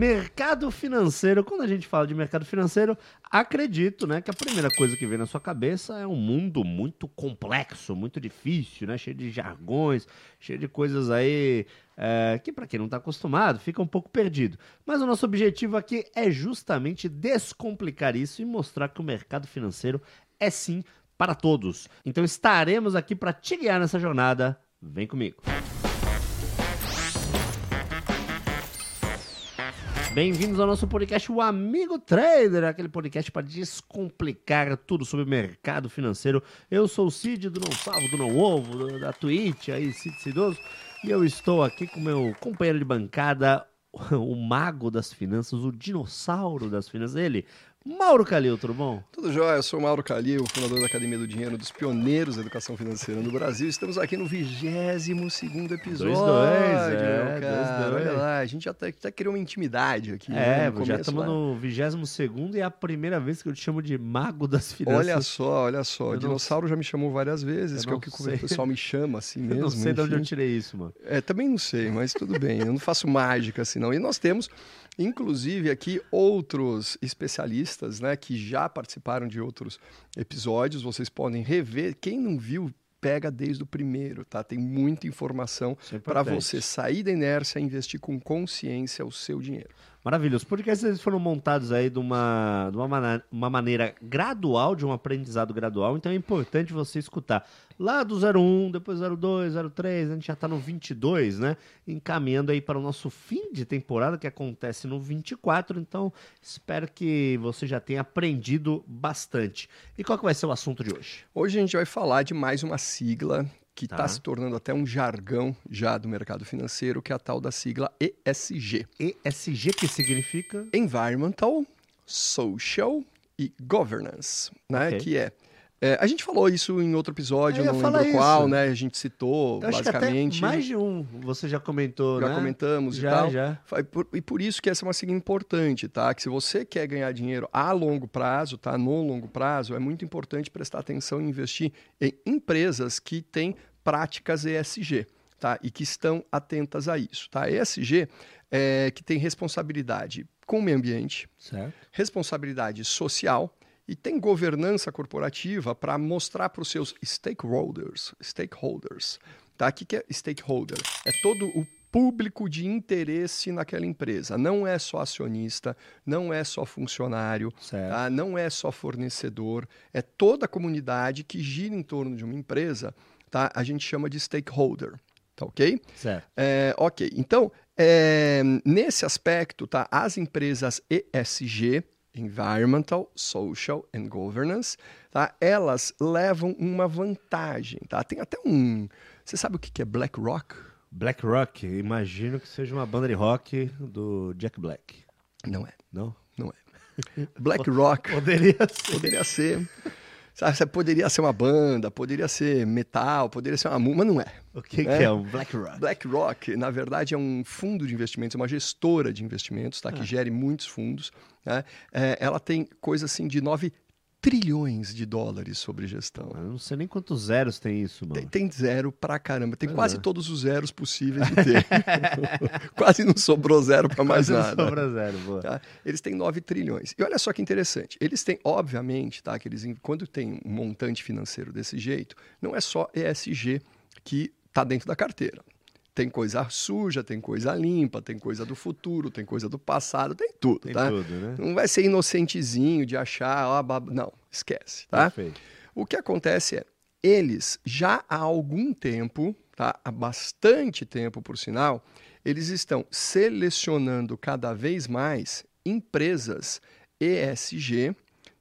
Mercado financeiro. Quando a gente fala de mercado financeiro, acredito, né, que a primeira coisa que vem na sua cabeça é um mundo muito complexo, muito difícil, né, cheio de jargões, cheio de coisas aí é, que para quem não está acostumado fica um pouco perdido. Mas o nosso objetivo aqui é justamente descomplicar isso e mostrar que o mercado financeiro é sim para todos. Então estaremos aqui para te guiar nessa jornada. Vem comigo. Bem-vindos ao nosso podcast, o Amigo Trader, aquele podcast para descomplicar tudo sobre mercado financeiro. Eu sou o Cid do Não Salvo, do Não Ovo, do, da Twitch, aí, Cid Cidoso, e eu estou aqui com meu companheiro de bancada, o mago das finanças, o dinossauro das finanças, ele, Mauro Calil, tudo bom? Tudo jóia, eu sou o Mauro Calil, fundador da Academia do Dinheiro, dos pioneiros da educação financeira no Brasil. Estamos aqui no 22 episódio. Dois, dois, é, cara. Dois, dois. Olha lá, a gente até, até criou uma intimidade aqui. É, né, já estamos no 22 e é a primeira vez que eu te chamo de mago das finanças. Olha só, olha só. o dinossauro já me chamou várias vezes, que é o que sei. o pessoal me chama assim mesmo. Eu não sei enfim. de onde eu tirei isso, mano. É, também não sei, mas tudo bem. Eu não faço mágica assim, não. E nós temos Inclusive aqui outros especialistas, né, que já participaram de outros episódios, vocês podem rever. Quem não viu, pega desde o primeiro, tá? Tem muita informação é para você sair da inércia e investir com consciência o seu dinheiro. Maravilha. Os podcasts eles foram montados aí de uma, de uma, maneira, uma maneira gradual, de um aprendizado gradual, então é importante você escutar lá do 01, depois 02, 03, a gente já está no 22, né? Encaminhando aí para o nosso fim de temporada, que acontece no 24, então espero que você já tenha aprendido bastante. E qual que vai ser o assunto de hoje? Hoje a gente vai falar de mais uma sigla que está tá se tornando até um jargão já do mercado financeiro, que é a tal da sigla ESG. ESG que significa? Environmental, Social e Governance, né? Okay. Que é é, a gente falou isso em outro episódio, não lembro isso. qual, né? A gente citou, Eu basicamente. mais de um você já comentou, já né? comentamos já, e tal. Já. E por isso que essa é uma sigla importante, tá? Que se você quer ganhar dinheiro a longo prazo, tá? No longo prazo, é muito importante prestar atenção e investir em empresas que têm práticas ESG, tá? E que estão atentas a isso, tá? ESG é que tem responsabilidade com o meio ambiente, certo. responsabilidade social e tem governança corporativa para mostrar para os seus stakeholders, stakeholders, tá? O que é stakeholder? É todo o público de interesse naquela empresa. Não é só acionista, não é só funcionário, tá? não é só fornecedor, é toda a comunidade que gira em torno de uma empresa, tá? A gente chama de stakeholder, tá ok? Certo. É, ok, então, é, nesse aspecto, tá? As empresas ESG, Environmental, Social and Governance, tá? elas levam uma vantagem. Tá? Tem até um. Você sabe o que é Black Rock? Black Rock, imagino que seja uma banda de rock do Jack Black. Não é. Não? Não é. Black Rock. Poderia ser. Poderia ser. Sabe, poderia ser uma banda, poderia ser metal, poderia ser uma mas não é. O que, né? que é um Black Rock? Black Rock, na verdade, é um fundo de investimentos, uma gestora de investimentos, tá? Ah. Que gere muitos fundos. Né? É, ela tem coisa assim de 9 trilhões de dólares sobre gestão. Eu não sei nem quantos zeros tem isso, mano. Tem, tem zero pra caramba. Tem quase é. todos os zeros possíveis de ter. quase não sobrou zero para mais quase nada. Não sobra zero, boa. Tá? Eles têm 9 trilhões. E olha só que interessante. Eles têm, obviamente, tá? Que eles, quando tem um montante financeiro desse jeito, não é só ESG que está dentro da carteira. Tem coisa suja, tem coisa limpa, tem coisa do futuro, tem coisa do passado, tem tudo, tem tá? Tudo, né? Não vai ser inocentezinho de achar, ó, bab... não, esquece, tá? Perfeito. O que acontece é, eles já há algum tempo, tá? Há bastante tempo, por sinal, eles estão selecionando cada vez mais empresas ESG,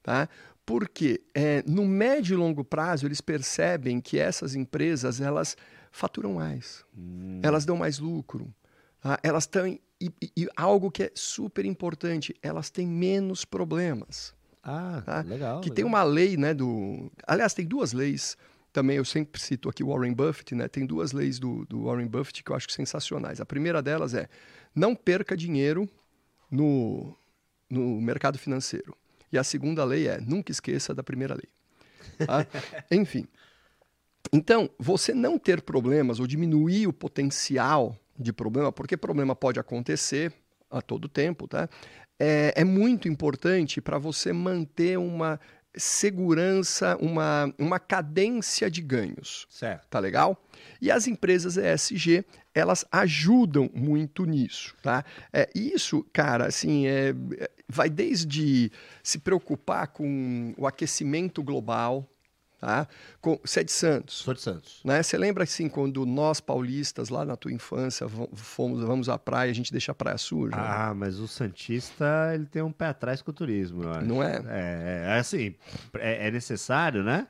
tá? Porque é, no médio e longo prazo eles percebem que essas empresas elas faturam mais, hum. elas dão mais lucro, tá? elas têm e, e, algo que é super importante, elas têm menos problemas. Ah, tá? legal. Que legal. tem uma lei, né, do... Aliás, tem duas leis também, eu sempre cito aqui o Warren Buffett, né? Tem duas leis do, do Warren Buffett que eu acho sensacionais. A primeira delas é não perca dinheiro no, no mercado financeiro. E a segunda lei é nunca esqueça da primeira lei. Tá? Enfim, então, você não ter problemas ou diminuir o potencial de problema, porque problema pode acontecer, a todo tempo, tá? É, é muito importante para você manter uma segurança, uma, uma cadência de ganhos. Certo. Tá legal? E as empresas ESG, elas ajudam muito nisso, tá? É, isso, cara, assim, é, é vai desde se preocupar com o aquecimento global, Tá? Com, você é de Santos. Sou de Santos. Né? Você lembra assim, quando nós paulistas, lá na tua infância, fomos, vamos à praia, a gente deixa a praia suja? Ah, mas o Santista, ele tem um pé atrás com o turismo, eu acho. Não é? É, é assim, é, é necessário, né?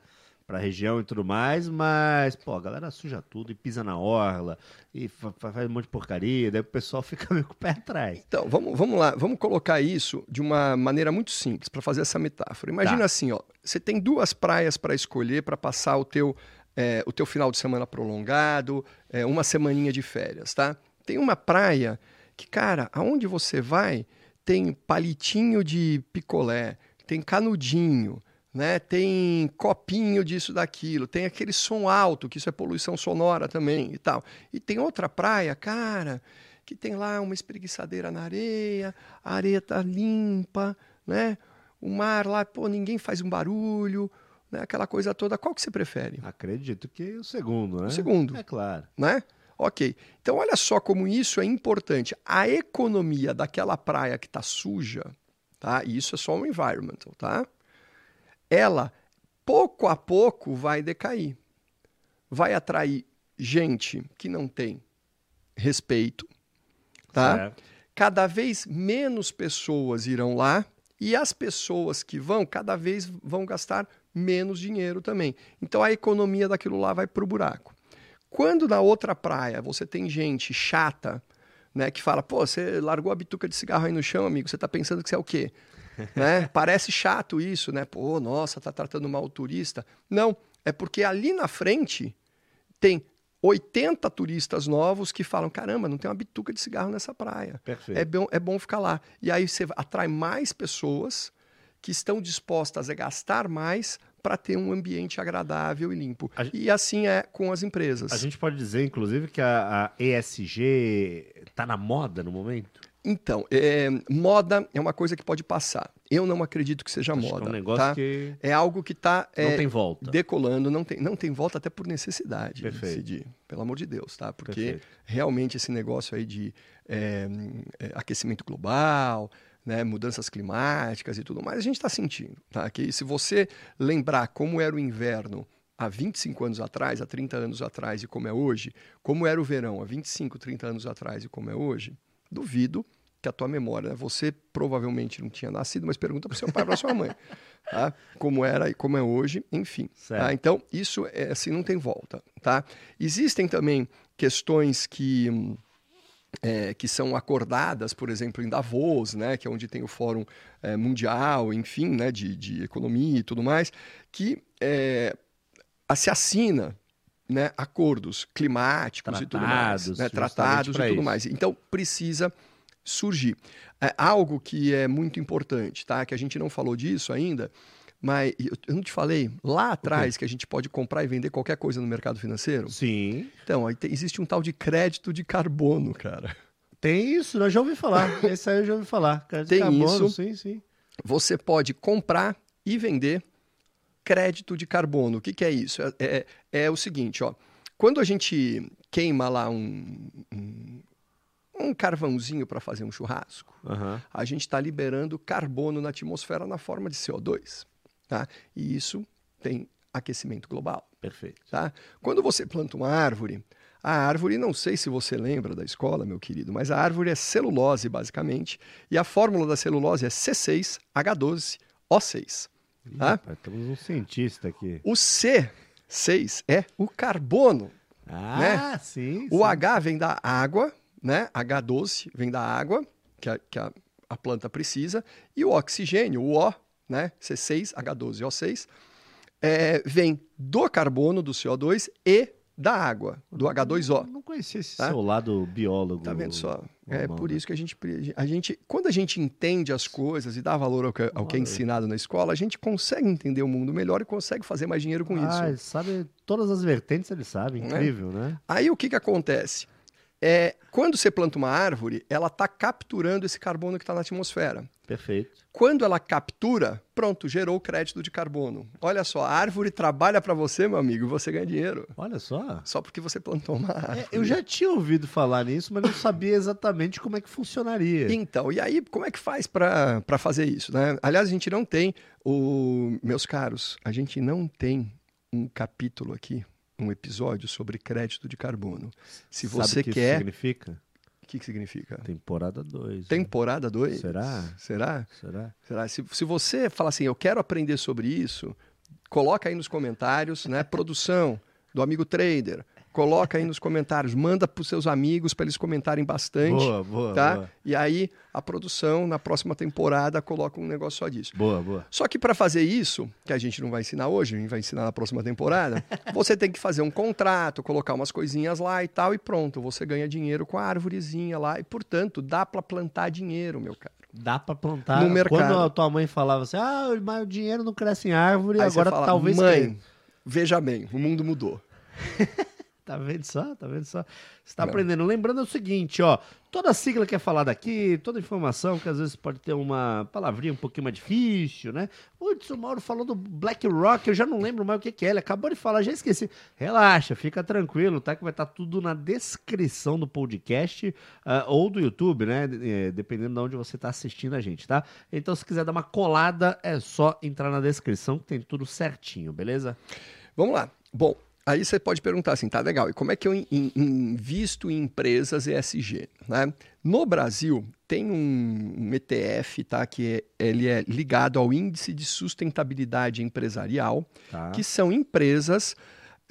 Pra região e tudo mais, mas, pô, a galera suja tudo e pisa na orla e faz um monte de porcaria, daí o pessoal fica meio com o pé atrás. Então, vamos, vamos lá, vamos colocar isso de uma maneira muito simples para fazer essa metáfora. Imagina tá. assim, ó, você tem duas praias para escolher para passar o teu, é, o teu final de semana prolongado, é, uma semaninha de férias, tá? Tem uma praia que, cara, aonde você vai, tem palitinho de picolé, tem canudinho, né? Tem copinho disso daquilo, tem aquele som alto, que isso é poluição sonora também e tal. E tem outra praia, cara, que tem lá uma espreguiçadeira na areia, a areia tá limpa, né? O mar lá, pô, ninguém faz um barulho, né? Aquela coisa toda. Qual que você prefere? Acredito que o segundo, né? O segundo. É claro. Né? Ok. Então, olha só como isso é importante. A economia daquela praia que está suja, tá? E isso é só um environmental, tá? Ela pouco a pouco vai decair. Vai atrair gente que não tem respeito, tá? Cada vez menos pessoas irão lá e as pessoas que vão, cada vez vão gastar menos dinheiro também. Então a economia daquilo lá vai pro buraco. Quando na outra praia você tem gente chata, né, que fala, pô, você largou a bituca de cigarro aí no chão, amigo, você tá pensando que você é o quê? né? Parece chato isso, né? Pô, nossa, tá tratando mal o turista. Não, é porque ali na frente tem 80 turistas novos que falam: caramba, não tem uma bituca de cigarro nessa praia. Perfeito. É bom, é bom ficar lá. E aí você atrai mais pessoas que estão dispostas a gastar mais para ter um ambiente agradável e limpo. Gente, e assim é com as empresas. A gente pode dizer, inclusive, que a, a ESG está na moda no momento? Então, é, moda é uma coisa que pode passar. Eu não acredito que seja Acho moda. Que é um negócio tá? que. É algo que está. É, não tem volta. Decolando, não tem, não tem volta até por necessidade. Perfeito. pelo amor de Deus, tá? Porque Perfeito. realmente esse negócio aí de é, é, aquecimento global, né, mudanças climáticas e tudo mais, a gente está sentindo. Tá? Que se você lembrar como era o inverno há 25 anos atrás, há 30 anos atrás e como é hoje, como era o verão há 25, 30 anos atrás e como é hoje, duvido que a tua memória, né? você provavelmente não tinha nascido, mas pergunta para o seu pai, para sua mãe, tá? Como era e como é hoje, enfim. Tá? Então isso é assim, não tem volta, tá? Existem também questões que é, que são acordadas, por exemplo, em Davos, né, que é onde tem o Fórum é, Mundial, enfim, né, de, de economia e tudo mais, que é, se assina né, acordos climáticos tratados, e tudo mais, né, tratados e tudo isso. mais. Então precisa surgir. É algo que é muito importante, tá? Que a gente não falou disso ainda, mas eu não te falei lá atrás que a gente pode comprar e vender qualquer coisa no mercado financeiro? Sim. Então, aí tem, existe um tal de crédito de carbono, cara. Tem isso, eu já ouvi falar. Esse aí eu já ouvi falar. Crédito tem de carbono, isso. Sim, sim. Você pode comprar e vender crédito de carbono. O que, que é isso? É, é, é, o seguinte, ó. Quando a gente queima lá um, um, um carvãozinho para fazer um churrasco, uhum. a gente está liberando carbono na atmosfera na forma de CO2. Tá? E isso tem aquecimento global. Perfeito. Tá? Quando você planta uma árvore, a árvore, não sei se você lembra da escola, meu querido, mas a árvore é celulose, basicamente, e a fórmula da celulose é C6H12O6. Tá? Rapaz, temos um cientista aqui. O C6 é o carbono. Ah, né? sim. O sim. H vem da água, né? H12 vem da água, que a, que a, a planta precisa, e o oxigênio, o O, né? C6H12O6, é, vem do carbono, do CO2 e da água, do H2O. Não conhecia esse Tá? seu lado biólogo. Tá vendo só? É por né? isso que a gente, a gente, quando a gente entende as coisas e dá valor ao que, ao que é ensinado na escola, a gente consegue entender o mundo melhor e consegue fazer mais dinheiro com Ah, isso. ele sabe todas as vertentes, ele sabe. Né? Incrível, né? Aí o que, que acontece? É, quando você planta uma árvore, ela está capturando esse carbono que está na atmosfera. Perfeito. Quando ela captura, pronto, gerou o crédito de carbono. Olha só, a árvore trabalha para você, meu amigo, e você ganha dinheiro. Olha só. Só porque você plantou uma árvore. É, eu já tinha ouvido falar nisso, mas não sabia exatamente como é que funcionaria. Então, e aí, como é que faz para fazer isso? Né? Aliás, a gente não tem, o... meus caros, a gente não tem um capítulo aqui, um episódio sobre crédito de carbono. Se Sabe você o que quer. Isso significa? O que, que significa? Temporada 2. Temporada 2? Será? Será? Será? Será? Se, se você falar assim, eu quero aprender sobre isso, coloca aí nos comentários, né? Produção do amigo trader. Coloca aí nos comentários, manda para os seus amigos para eles comentarem bastante. Boa, boa, tá? boa. E aí a produção na próxima temporada coloca um negócio só disso. Boa, boa. Só que para fazer isso, que a gente não vai ensinar hoje, a gente vai ensinar na próxima temporada, você tem que fazer um contrato, colocar umas coisinhas lá e tal, e pronto, você ganha dinheiro com a árvorezinha lá. E, portanto, dá para plantar dinheiro, meu cara. Dá pra plantar. No mercado. Quando a tua mãe falava assim, ah, mas o dinheiro não cresce em árvore, Aí agora fala, talvez... mãe, cresça." veja bem, o mundo mudou. Tá vendo só? Tá vendo só? Você tá Não. aprendendo. Lembrando o seguinte, ó. Toda sigla que é falada aqui, toda informação que às vezes pode ter uma palavrinha um pouquinho mais difícil, né? Putz, o Mauro falou do Black Rock, eu já não lembro mais o que, que é. Ele acabou de falar, já esqueci. Relaxa, fica tranquilo, tá? Que vai estar tudo na descrição do podcast ah, ou do YouTube, né? Eh, Dependendo de onde você tá assistindo a gente, tá? Então, se quiser dar uma colada, é só entrar na descrição que tem tudo certinho, beleza? Vamos lá. Bom, aí você pode perguntar assim, tá legal, e como é que eu in- in- invisto em empresas ESG? Né? No Brasil, tem um, ETF, tá, que é- ele é ligado ao Índice de Sustentabilidade Empresarial, Tá. que são empresas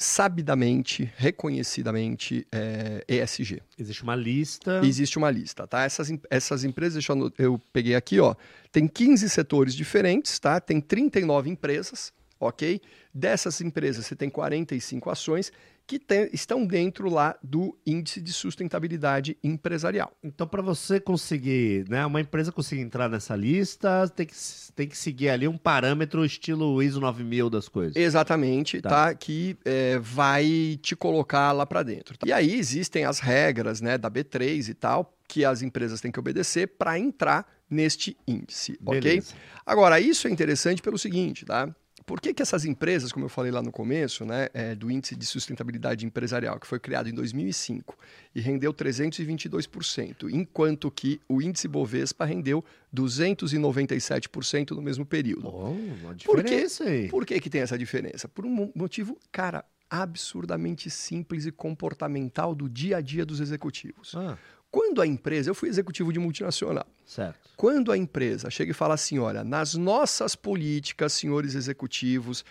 sabidamente, reconhecidamente é, ESG. Existe uma lista. Existe uma lista, tá? Essas, essas empresas, deixa eu, eu peguei aqui, ó, tem 15 setores diferentes, tá? Tem 39 empresas, ok? Dessas empresas, você tem 45 ações que tem- estão dentro lá do índice de sustentabilidade empresarial. Então, para você conseguir, né, uma empresa conseguir entrar nessa lista, tem que, tem que seguir ali um parâmetro estilo ISO 9000 das coisas. Exatamente, Tá. tá? Que é, vai te colocar lá para dentro. E aí existem as regras, né, da B3 e tal, que as empresas têm que obedecer para entrar neste índice, ok? Beleza. Agora, isso é interessante pelo seguinte, tá? Por que, que essas empresas, como eu falei lá no começo, né, é, do Índice de Sustentabilidade Empresarial, que foi criado em 2005 e rendeu 322%, enquanto que o índice Bovespa rendeu 297% no mesmo período? Bom, uma Por diferença aí. Por que, que tem essa diferença? Por um mo- motivo, cara, absurdamente simples e comportamental do dia a dia dos executivos. Ah, Quando a empresa, eu fui executivo de multinacional, certo. quando a empresa chega e fala assim, olha, nas nossas políticas, senhores executivos,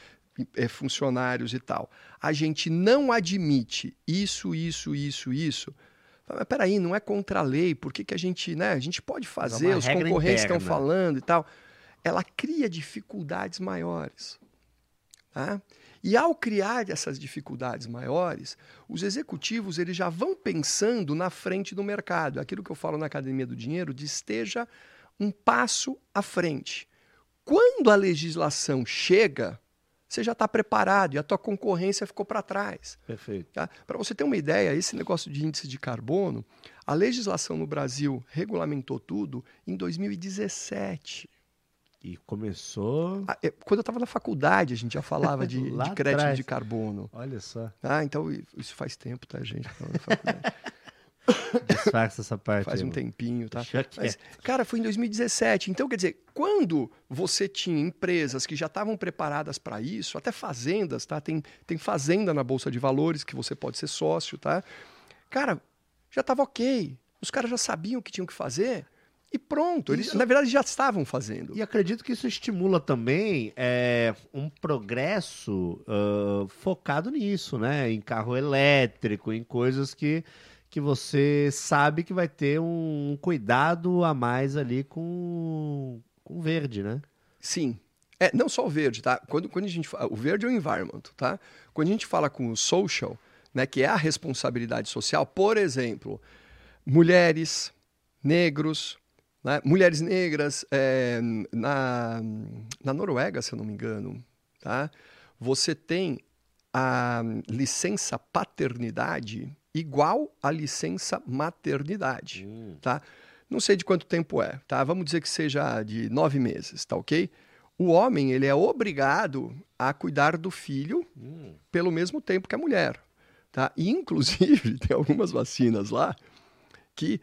eh, funcionários e tal, a gente não admite isso, isso, isso, isso. Mas peraí, não é contra a lei, por que, que a gente, né? A gente pode fazer, uma os concorrentes estão interna. falando e tal. Ela cria dificuldades maiores. Tá? E ao criar essas dificuldades maiores, os executivos eles já vão pensando na frente do mercado. Aquilo que eu falo na Academia do Dinheiro, de esteja um passo à frente. Quando a legislação chega, você já está preparado e a tua concorrência ficou para trás. Perfeito. Tá? Para você ter uma ideia, esse negócio de índice de carbono, a legislação no Brasil regulamentou tudo em 2017. E começou. Ah, Quando eu estava na faculdade, a gente já falava de, de crédito atrás. de carbono. Olha só. Ah, então isso faz tempo, tá, gente? Disfarça essa parte. faz aí, um tempinho, tá? Mas, cara, foi em 2017. Então, quer dizer, quando você tinha empresas que já estavam preparadas para isso, até fazendas, tá? Tem, tem fazenda na Bolsa de Valores que você pode ser sócio, tá? Cara, já estava ok. Os caras já sabiam o que tinham que fazer e pronto. Eles, Isso- na verdade, já estavam fazendo. E acredito que isso estimula também é, um progresso ah, focado nisso, né? Em carro elétrico, em coisas que, que você sabe que vai ter um cuidado a mais ali com, com verde, né? Sim. É, não só o verde, tá? Quando, quando a gente fala, o verde é o environment, tá? Quando a gente fala com o social, né, que é a responsabilidade social, por exemplo, mulheres, negros, né, mulheres negras, é, na, na Noruega, se eu não me engano, tá? Você tem a licença paternidade igual a licença maternidade, Hum, tá? Não sei de quanto tempo é, tá? Vamos dizer que seja de nove meses, tá ok? O homem, ele é obrigado a cuidar do filho hum. pelo mesmo tempo que a mulher, tá? E, inclusive, tem algumas vacinas lá que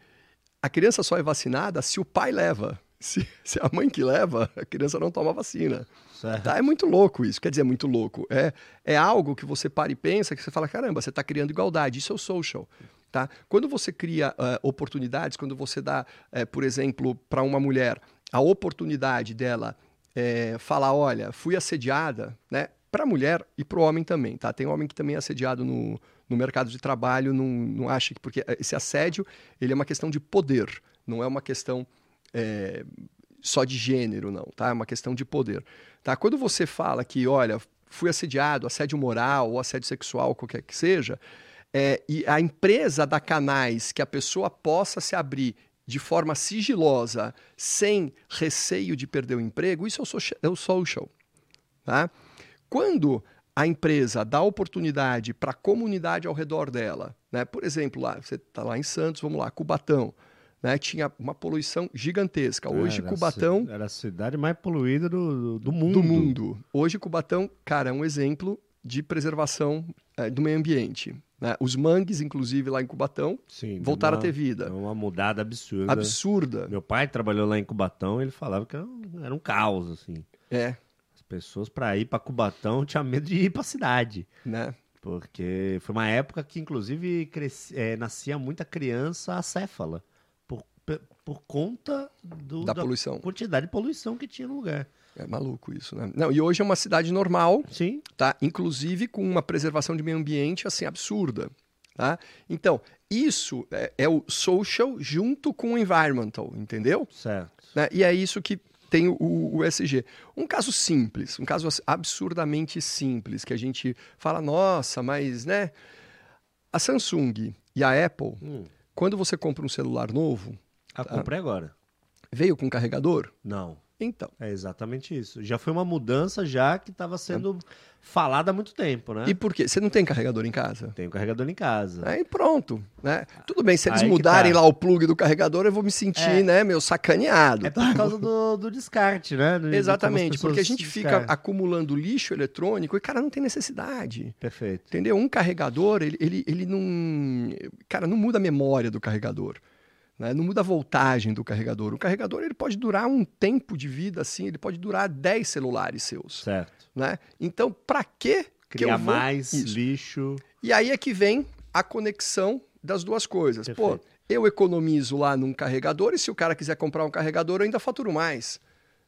a criança só é vacinada se o pai leva. Se, se a mãe que leva, a criança não toma vacina. Tá? É muito louco isso. Quer dizer, é muito louco. É, é algo que você para e pensa, que você fala, caramba, você está criando igualdade. Isso é o social. Tá? Quando você cria eh, oportunidades, quando você dá, eh, por exemplo, para uma mulher a oportunidade dela eh, falar, olha, fui assediada, né? Para a mulher e para o homem também, tá? Tem homem que também é assediado no, no mercado de trabalho, não, não acha que porque esse assédio ele é uma questão de poder, não é uma questão eh, só de gênero, não, tá? É uma questão de poder. Tá? Quando você fala que, olha, fui assediado, assédio moral ou assédio sexual, qualquer que seja, é, e a empresa dá canais que a pessoa possa se abrir de forma sigilosa, sem receio de perder o emprego, isso é o, é social. Tá? Quando a empresa dá oportunidade para a comunidade ao redor dela, né? por exemplo, lá, você está lá em Santos, vamos lá, Cubatão, né? tinha uma poluição gigantesca. Hoje, Era Cubatão Era a cidade mais poluída do, do mundo. do mundo. Hoje, Cubatão, cara, é um exemplo de preservação eh, do meio ambiente. né? Os mangues, inclusive, lá em Cubatão, Sim, voltaram uma- a ter vida. Uma mudada absurda. Absurda. Meu pai trabalhou lá em Cubatão, ele falava que era um, era um caos, assim. É, pessoas para ir para Cubatão tinham medo de ir para cidade. né? Porque foi uma época que, inclusive, cresci- eh, nascia muita criança acéfala. Por, por conta do- Da poluição. quantidade de poluição que tinha no lugar. É maluco isso, né? Não, e hoje é uma cidade normal, Sim. tá? Inclusive com uma preservação de meio ambiente, assim, absurda, tá? Então, isso é, é o social junto com o environmental, entendeu? Certo. né? E é isso que tem o, o SG. Um caso simples, um caso absurdamente simples, que a gente fala, nossa, mas, né? A Samsung e a Apple, Hum. quando você compra um celular novo, Ah, comprei agora. veio com carregador? Não. Então. É exatamente isso. Já foi uma mudança já que estava sendo falada há muito tempo, né? E por quê? Você não tem carregador em casa? Tem o carregador em casa. Aí pronto, né? Tudo bem, se eles Aí mudarem tá. lá o plug do carregador, eu vou me sentir, É. né, meu, sacaneado. É por causa do, do descarte, né? Do- Exatamente, porque a gente fica acumulando lixo eletrônico e, cara, não tem necessidade. Perfeito. Entendeu? Um carregador, ele, ele, ele não. Cara, não muda a memória do carregador. Né? Não muda a voltagem do carregador. O carregador ele pode durar um tempo de vida assim, ele pode durar 10 celulares seus. Certo. Né? Então, para que Criar vou... mais Isso. lixo. E aí é que vem a conexão das duas coisas. Pô, Perfeito. eu economizo lá num carregador e se o cara quiser comprar um carregador, eu ainda faturo mais.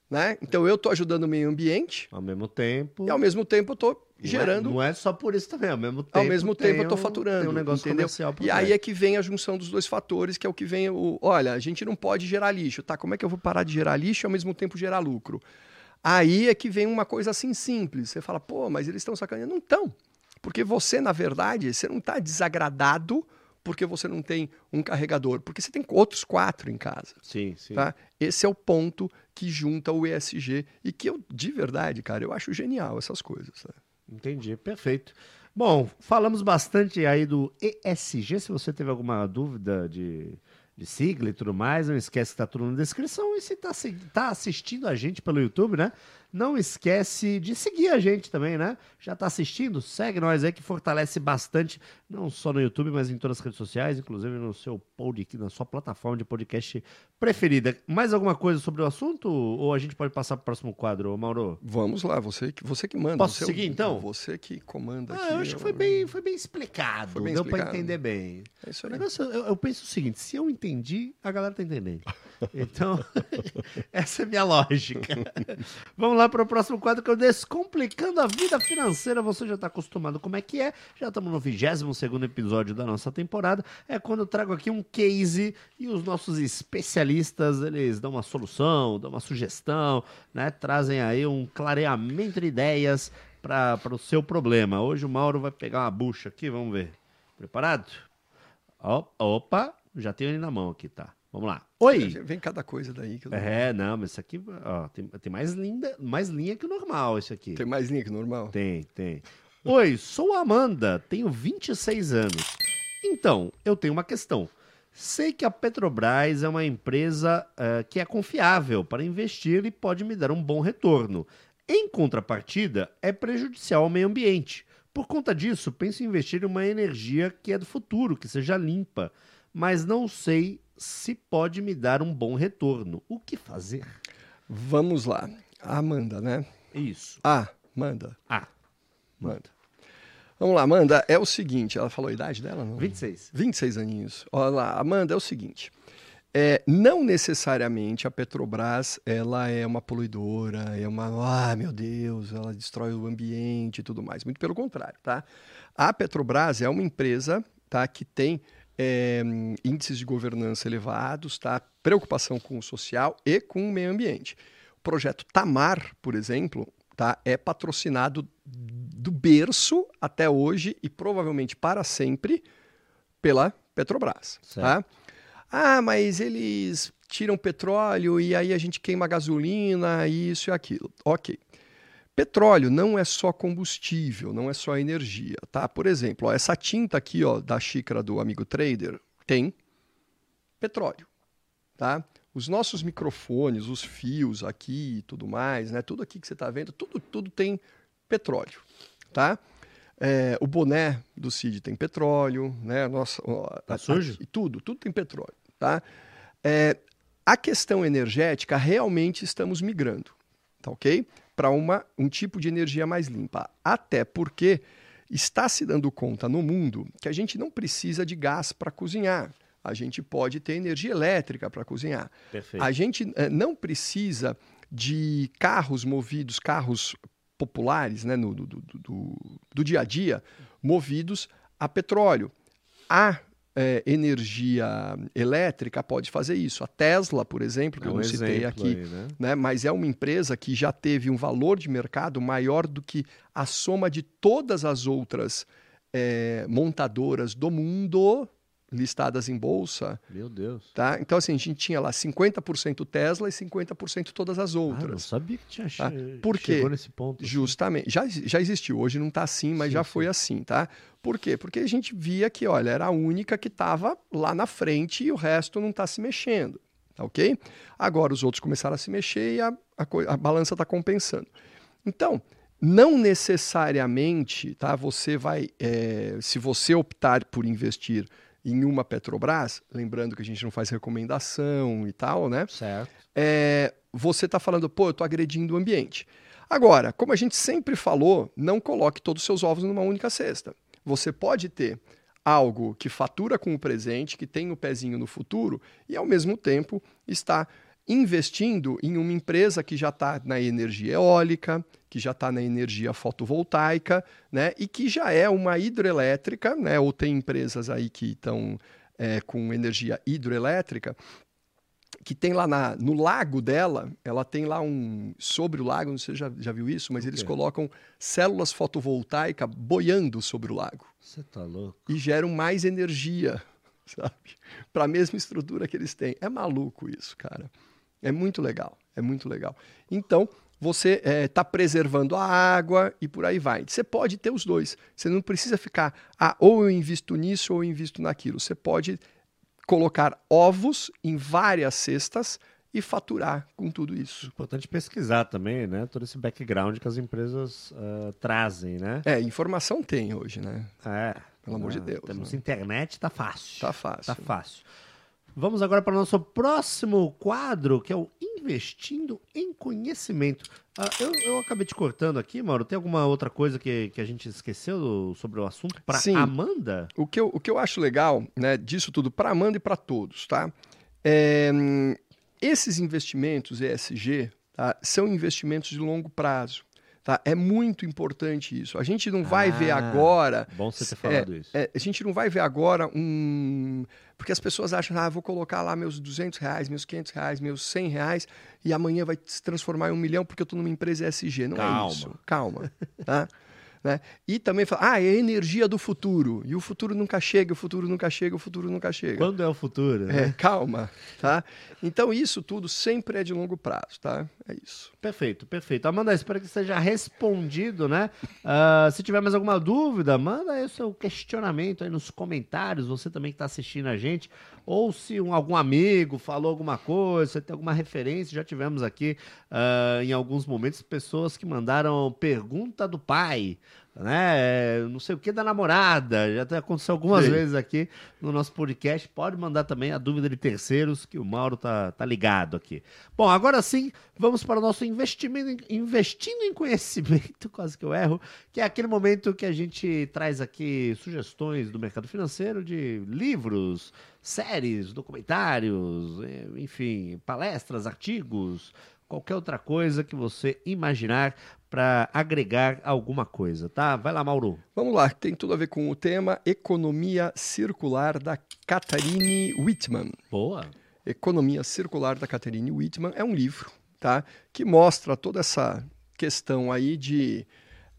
Né? Então eu estou ajudando o meio ambiente Ao mesmo tempo. e ao mesmo tempo eu estou não é- gerando Não é, só por isso também. Ao mesmo tempo. ao mesmo tem tempo eu tô um- faturando. Tem um negócio entendeu? comercial E aí é que vem a junção dos dois fatores, que é o que vem o. Olha, a gente não pode gerar lixo, tá? Como é que eu vou parar de gerar lixo e ao mesmo tempo gerar lucro? Aí é que vem uma coisa assim simples. Você fala, pô, mas eles estão sacaneando. Não estão. Porque você, na verdade, você não está desagradado porque você não tem um carregador, porque você tem outros quatro em casa. Sim, sim. Tá? Esse é o ponto que junta o ESG e que eu, de verdade, cara, eu acho genial essas coisas. né? Entendi, perfeito. Bom, falamos bastante aí do ESG. Se você teve alguma dúvida de, de sigla e tudo mais, não esquece que está tudo na descrição. E se está tá assistindo a gente pelo YouTube, né? Não esquece de seguir a gente também, né? Já está assistindo? Segue nós aí que fortalece bastante, não só no YouTube, mas em todas as redes sociais, inclusive no seu podcast, na sua plataforma de podcast preferida. Mais alguma coisa sobre o assunto? Ou a gente pode passar para o próximo quadro, Mauro? Vamos lá, você que, você que manda. Posso você é seguir, então? Você que comanda Ah, aqui. eu acho que foi bem, foi bem explicado. Foi bem Deu para entender bem. É isso aí. negócio, eu, eu penso o seguinte: se eu entendi, a galera tá entendendo. Então, essa é a minha lógica. Vamos lá para o próximo quadro que é o Descomplicando a Vida Financeira. Você já está acostumado como é que é. Já estamos no 22 episódio da nossa temporada. É quando eu trago aqui um case e os nossos especialistas eles dão uma solução, dão uma sugestão, né? trazem aí um clareamento de ideias para o seu problema. Hoje o Mauro vai pegar uma bucha aqui, vamos ver. Preparado? Opa, já tenho ele na mão aqui, tá? Vamos lá. Oi! Vem cada coisa daí. Que eu- É, não, mas isso aqui ó, tem, tem mais, linda, mais linha que o normal, esse aqui. Tem mais linha que normal? Tem, tem. Oi, sou a Amanda, tenho 26 anos. Então, eu tenho uma questão. Sei que a Petrobras é uma empresa uh, que é confiável para investir e pode me dar um bom retorno. Em contrapartida, é prejudicial ao meio ambiente. Por conta disso, penso em investir em uma energia que é do futuro, que seja limpa, mas não sei se pode me dar um bom retorno. O que fazer? Vamos lá. Amanda, né? Isso. Ah, manda. Ah. Manda. Vamos lá, Amanda, é o seguinte, ela falou a idade dela? Não? 26. 26 aninhos. Olha lá, Amanda, é o seguinte, é, não necessariamente a Petrobras ela é uma poluidora, é uma, ah, meu Deus, ela destrói o ambiente e tudo mais. Muito pelo contrário, tá? A Petrobras é uma empresa tá, que tem é, índices de governança elevados, tá? preocupação com o social e com o meio ambiente. O projeto Tamar, por exemplo, tá? é patrocinado do berço até hoje e provavelmente para sempre pela Petrobras. Tá? Ah, mas eles tiram petróleo e aí a gente queima gasolina, isso e aquilo. Ok. Petróleo não é só combustível, não é só energia, tá? Por exemplo, ó, essa tinta aqui, ó, da xícara do amigo trader tem petróleo, tá? Os nossos microfones, os fios aqui e tudo mais, né? Tudo aqui que você está vendo, tudo, tudo tem petróleo, tá? É, o boné do Cid tem petróleo, né? Nossa, tá a, sujo? A, tudo, tudo tem petróleo, tá? É, a questão energética realmente estamos migrando, tá ok? Para um tipo de energia mais limpa, até porque está se dando conta no mundo que a gente não precisa de gás para cozinhar. A gente pode ter energia elétrica para cozinhar. Perfeito. A gente é, não precisa de carros movidos, carros populares né, no, do, do, do, do, dia a dia movidos a petróleo. A é, energia elétrica pode fazer isso. A Tesla, por exemplo, que é um eu não citei aqui, aí, né? Né, mas é uma empresa que já teve um valor de mercado maior do que a soma de todas as outras é, montadoras do mundo listadas em bolsa. Meu Deus. Tá? Então, assim, a gente tinha lá 50% Tesla e 50% todas as outras. Ah, não sabia que tinha tá? Por quê? chegou nesse ponto. Assim. Justamente. Já, já existiu, hoje não está assim, mas sim, já sim. foi assim, tá? Por quê? Porque a gente via que, olha, era a única que estava lá na frente e o resto não está se mexendo, tá ok? Agora os outros começaram a se mexer e a, a, a balança está compensando. Então, não necessariamente, tá? Você vai, é, se você optar por investir em uma Petrobras, lembrando que a gente não faz recomendação e tal, né? Certo. É, você está falando, pô, eu estou agredindo o ambiente. Agora, como a gente sempre falou, não coloque todos os seus ovos numa única cesta. Você pode ter algo que fatura com o presente, que tem o um pezinho no futuro, e ao mesmo tempo está investindo em uma empresa que já está na energia eólica, que já está na energia fotovoltaica, né, e que já é uma hidrelétrica, né, ou tem empresas aí que estão é, com energia hidroelétrica, que tem lá na, no lago dela, ela tem lá um. Sobre o lago, não sei se você já, já viu isso, mas eles colocam células fotovoltaicas boiando sobre o lago. Você tá louco. E geram mais energia, sabe? Para a mesma estrutura que eles têm. É maluco isso, cara. É muito legal, é muito legal. Então, você está é, tá preservando a água e por aí vai. Você pode ter os dois. Você não precisa ficar, ah, ou eu invisto nisso ou eu invisto naquilo. Você pode colocar ovos em várias cestas e faturar com tudo isso. Importante pesquisar também, né? Todo esse background que as empresas uh, trazem, né? É, informação tem hoje, né? É. Pelo amor de Deus. Temos né? internet, tá fácil. Tá fácil. Tá fácil. Vamos agora para o nosso próximo quadro, que é o Investindo em Conhecimento. Ah, eu, eu, acabei te cortando aqui, Mauro. Tem alguma outra coisa que, que a gente esqueceu sobre o assunto para Amanda? O que, eu, o que eu acho legal né, disso tudo para Amanda e para todos, tá? É, esses investimentos ESG tá, são investimentos de longo prazo. Tá? É muito importante isso. A gente não vai ah, ver agora. Bom você ter falado é, isso. É, a gente não vai ver agora um. Porque as pessoas acham, ah, vou colocar lá meus 200 reais, meus 500 reais, meus 100 reais e amanhã vai se transformar em um milhão porque eu estou numa empresa ESG. Não Calma. é isso. Calma. tá? Né? E também fala, ah, é a energia do futuro. E o futuro nunca chega, o futuro nunca chega, o futuro nunca chega. Quando é o futuro? Né? É, calma, tá? Então isso tudo sempre é de longo prazo, tá? É isso. Perfeito, perfeito. Amanda, espero que seja respondido, né? Uh, se tiver mais alguma dúvida, manda aí o seu questionamento aí nos comentários, você também que está assistindo a gente, ou se um, algum amigo falou alguma coisa, você tem alguma referência, já tivemos aqui uh, em alguns momentos pessoas que mandaram pergunta do pai, né? Não sei o que da namorada. Já aconteceu algumas Sim. vezes aqui no nosso podcast. Pode mandar também a dúvida de terceiros, que o Mauro tá, tá ligado aqui. Bom, agora sim, vamos para o nosso investimento, investindo em conhecimento, quase que eu erro, que é aquele momento que a gente traz aqui sugestões do mercado financeiro de livros, séries, documentários, enfim, palestras, artigos, qualquer outra coisa que você imaginar para agregar alguma coisa, tá? Vai lá, Mauro. Vamos lá, tem tudo a ver com o tema Economia Circular da Catherine Whitman. Boa. Economia Circular da Catherine Whitman é um livro, tá? Que mostra toda essa questão aí de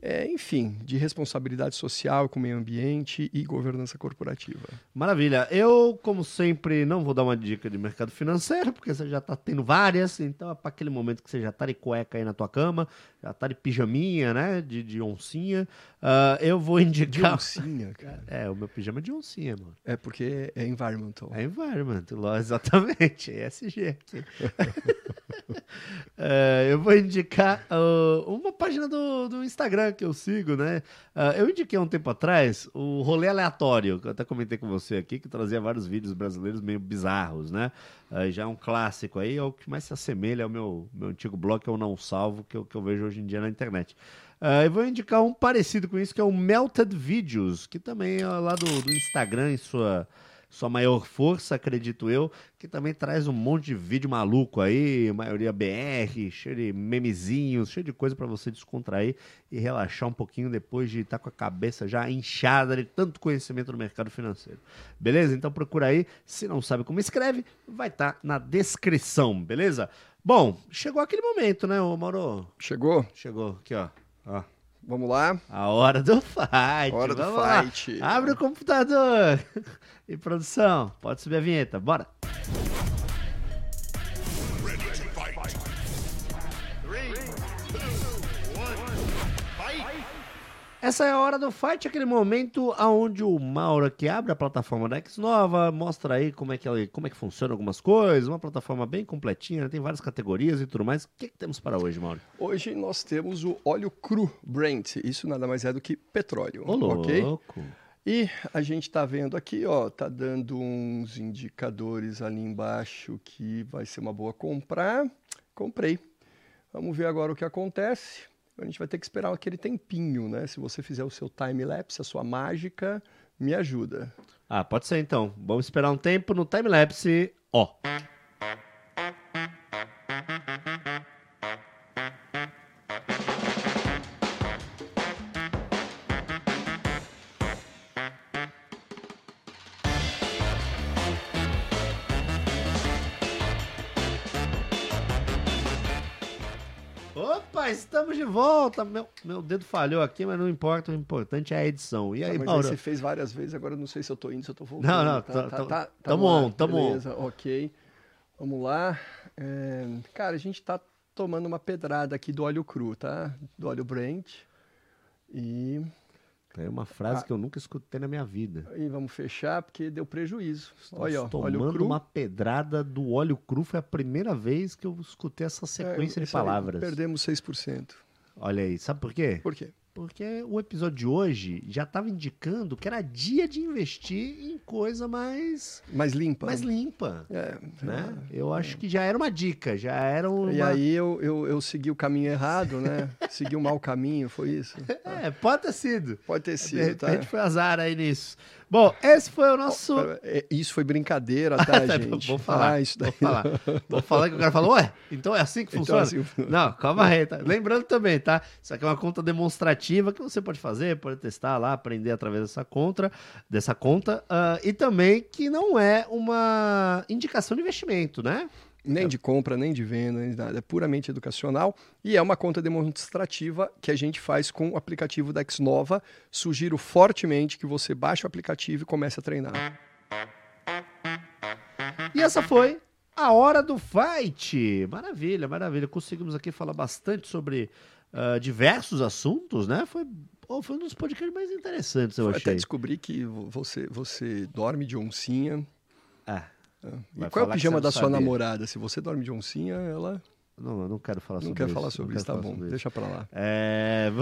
é, enfim, de responsabilidade social com o meio ambiente e governança corporativa. Maravilha. Eu, como sempre, não vou dar uma dica de mercado financeiro, porque você já está tendo várias, então é para aquele momento que você já está de cueca aí na tua cama, já está de pijaminha, né, de, de oncinha, uh, eu vou indicar... De oncinha, cara. É, o meu pijama é de oncinha, mano. É porque é environmental. É environmental, exatamente, é ESG aqui. uh, eu vou indicar uh, uma página do, do Instagram que eu sigo, né? Uh, eu indiquei um tempo atrás o Rolê Aleatório, que eu até comentei com você aqui, que trazia vários vídeos brasileiros meio bizarros, né? Uh, já é um clássico aí, é o que mais se assemelha ao meu, meu antigo blog, que eu não salvo, que eu, que eu vejo hoje em dia na internet. Uh, eu vou indicar um parecido com isso, que é o Melted Videos, que também é lá do, do Instagram, em sua sua maior força, acredito eu, que também traz um monte de vídeo maluco aí, maioria BR, cheio de memezinhos, cheio de coisa para você descontrair e relaxar um pouquinho depois de estar tá com a cabeça já inchada de tanto conhecimento no mercado financeiro. Beleza? Então procura aí. Se não sabe como escreve, vai estar tá na descrição, beleza? Bom, chegou aquele momento, né, ô Mauro? Chegou? Chegou, aqui, ó. ó. Vamos lá. A hora do fight. Hora do Vamos fight. Lá. Abre o computador. E produção, pode subir a vinheta. Bora. Essa é a hora do fight, aquele momento onde o Mauro aqui abre a plataforma da X Nova, mostra aí como é que, ela, como é que funciona algumas coisas, uma plataforma bem completinha, né? tem várias categorias e tudo mais. O que, que, temos para hoje, Mauro? Hoje nós temos o óleo cru Brent, isso nada mais é do que petróleo, Ô, ok? Louco. E a gente está vendo aqui, ó, tá dando uns indicadores ali embaixo que vai ser uma boa comprar. Comprei. Vamos ver agora o que acontece. A gente vai ter que esperar aquele tempinho, né? Se você fizer o seu time lapse, a sua mágica, me ajuda. Ah, pode ser então. Vamos esperar um tempo no time lapse, ó. estamos Meu, meu dedo falhou aqui, mas não importa. O importante é a edição. E aí, tá, mas Mauro? Aí você fez várias vezes, agora não sei se eu tô indo, se eu tô voltando. Não, não, tá, tá, tá, tá tamo on, tamo beleza, on. ok. Vamos lá. É, cara, a gente tá tomando uma pedrada aqui do óleo cru, tá? Do óleo Brent. E é uma frase ah, que eu nunca escutei na minha vida. E vamos fechar porque deu prejuízo. Estamos Olha, ó, óleo cru. uma pedrada do óleo cru. Foi a primeira vez que eu escutei essa é, sequência é, de palavras. Aí, perdemos 6%. Olha aí, sabe por quê? Por quê? Porque o episódio de hoje já estava indicando que era dia de investir em coisa mais. Mais limpa. Mais limpa. É, né? É, eu acho que já era uma dica, já era uma. E aí eu, eu, eu segui o caminho errado, né? segui o mau caminho, foi isso? É, pode ter sido. Pode ter sido, de repente tá? foi azar aí nisso. Bom, esse foi o nosso. É, isso foi brincadeira, tá, tá gente? Vou falar. Ah, isso daí. Vou falar. Vou falar que o cara falou, ué, então é assim que então é funciona? Então assim... Não, calma aí. Tá? Lembrando também, tá? Isso aqui é uma conta demonstrativa que você pode fazer, pode testar lá, aprender através dessa conta, dessa conta. Uh, e também que não é uma indicação de investimento, né? Nem é. de compra, nem de venda, nem de nada. É puramente educacional e é uma conta demonstrativa que a gente faz com o aplicativo da Xnova. Sugiro fortemente que você baixe o aplicativo e comece a treinar. E essa foi a hora do fight. Maravilha, maravilha. Conseguimos aqui falar bastante sobre uh, diversos assuntos, né? Foi, oh, foi um dos podcasts mais interessantes, eu achei. Até descobri que você, você dorme de oncinha. Ah, E qual é o pijama da sua namorada? Se você dorme de oncinha, ela não, eu não quero falar não sobre quer isso. falar sobre não isso. quero Tá falar bom, sobre isso. deixa pra lá. É...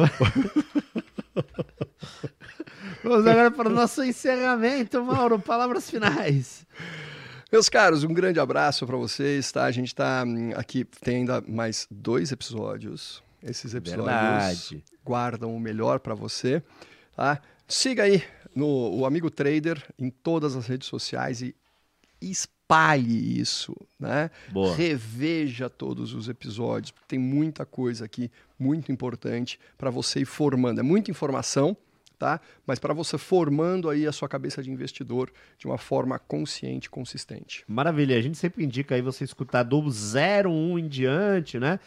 Vamos agora para o nosso encerramento, Mauro. Palavras finais. Meus caros, um grande abraço pra vocês, tá? A gente tá hum, aqui, tem ainda mais dois episódios. Esses episódios Verdade. guardam o melhor pra você, tá? Siga aí no o Amigo Trader em todas as redes sociais e espalhe isso, né? Boa. Reveja todos os episódios, porque tem muita coisa aqui muito importante para você ir formando. É muita informação, tá? Mas para você formando aí a sua cabeça de investidor de uma forma consciente, consistente. Maravilha. A gente sempre indica aí você escutar do 01 em diante, né?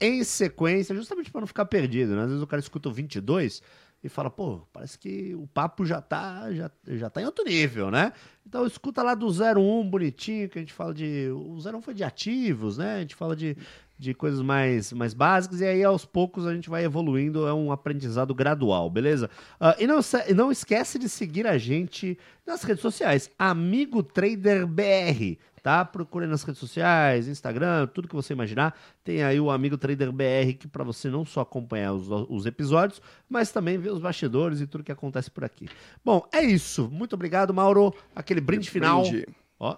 Em sequência, justamente para não ficar perdido, né? Às vezes o cara escuta o 22 e fala, pô, parece que o papo já tá, já, já tá em outro nível, né? Então escuta lá do 01 bonitinho, que a gente fala de. O 01 foi de ativos, né? A gente fala de, de coisas mais, mais básicas, e aí aos poucos a gente vai evoluindo, é um aprendizado gradual, beleza? Ah, e não, não esquece de seguir a gente nas redes sociais, Amigo Trader BR, tá? Procure nas redes sociais, Instagram, tudo que você imaginar. Tem aí o Amigo Trader BR que para você não só acompanhar os, os episódios, mas também ver os bastidores e tudo que acontece por aqui. Bom, é isso. Muito obrigado, Mauro. Aquele brinde final. Brinde. Ó,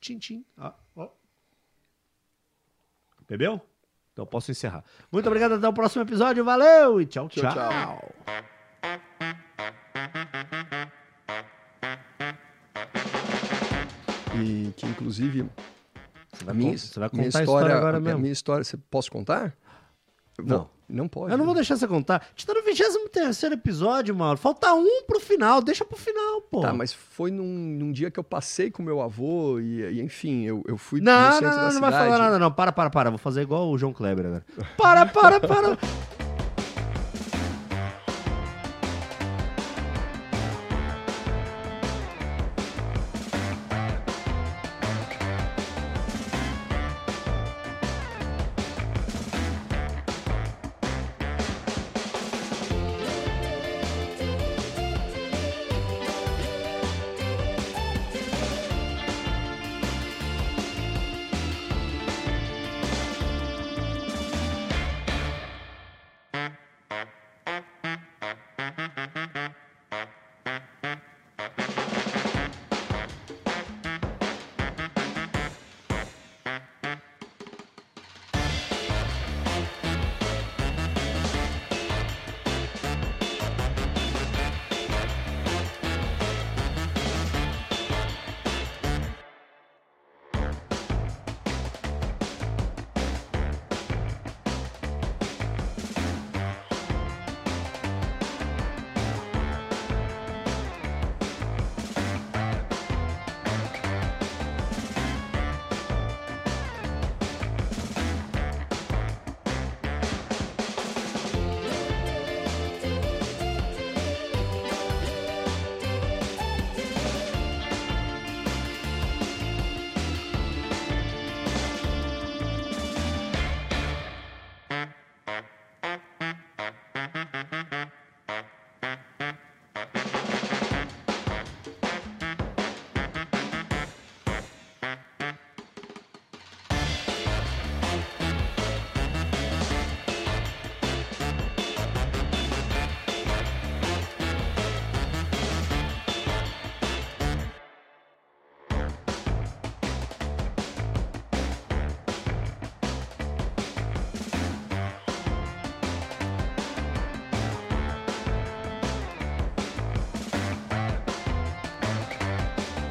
tchim, tchim. Ó, ó. Bebeu? Então posso encerrar. Muito obrigado, até o próximo episódio. Valeu e tchau, tchau. Tchau, tchau. E que inclusive Você vai, minha, con- você vai minha contar a história agora a mesmo. minha história, você posso contar? Não. Não pode. Eu não vou né? deixar você contar. A gente tá no 23 episódio, Mauro. Falta um pro final. Deixa pro final, pô. Tá, mas foi num, num dia que eu passei com meu avô e, e, enfim, eu, eu fui no Não, centro não, da não, não vai cidade. falar nada, não. Para, para, para. Vou fazer igual o João Kleber agora. Para, para, para.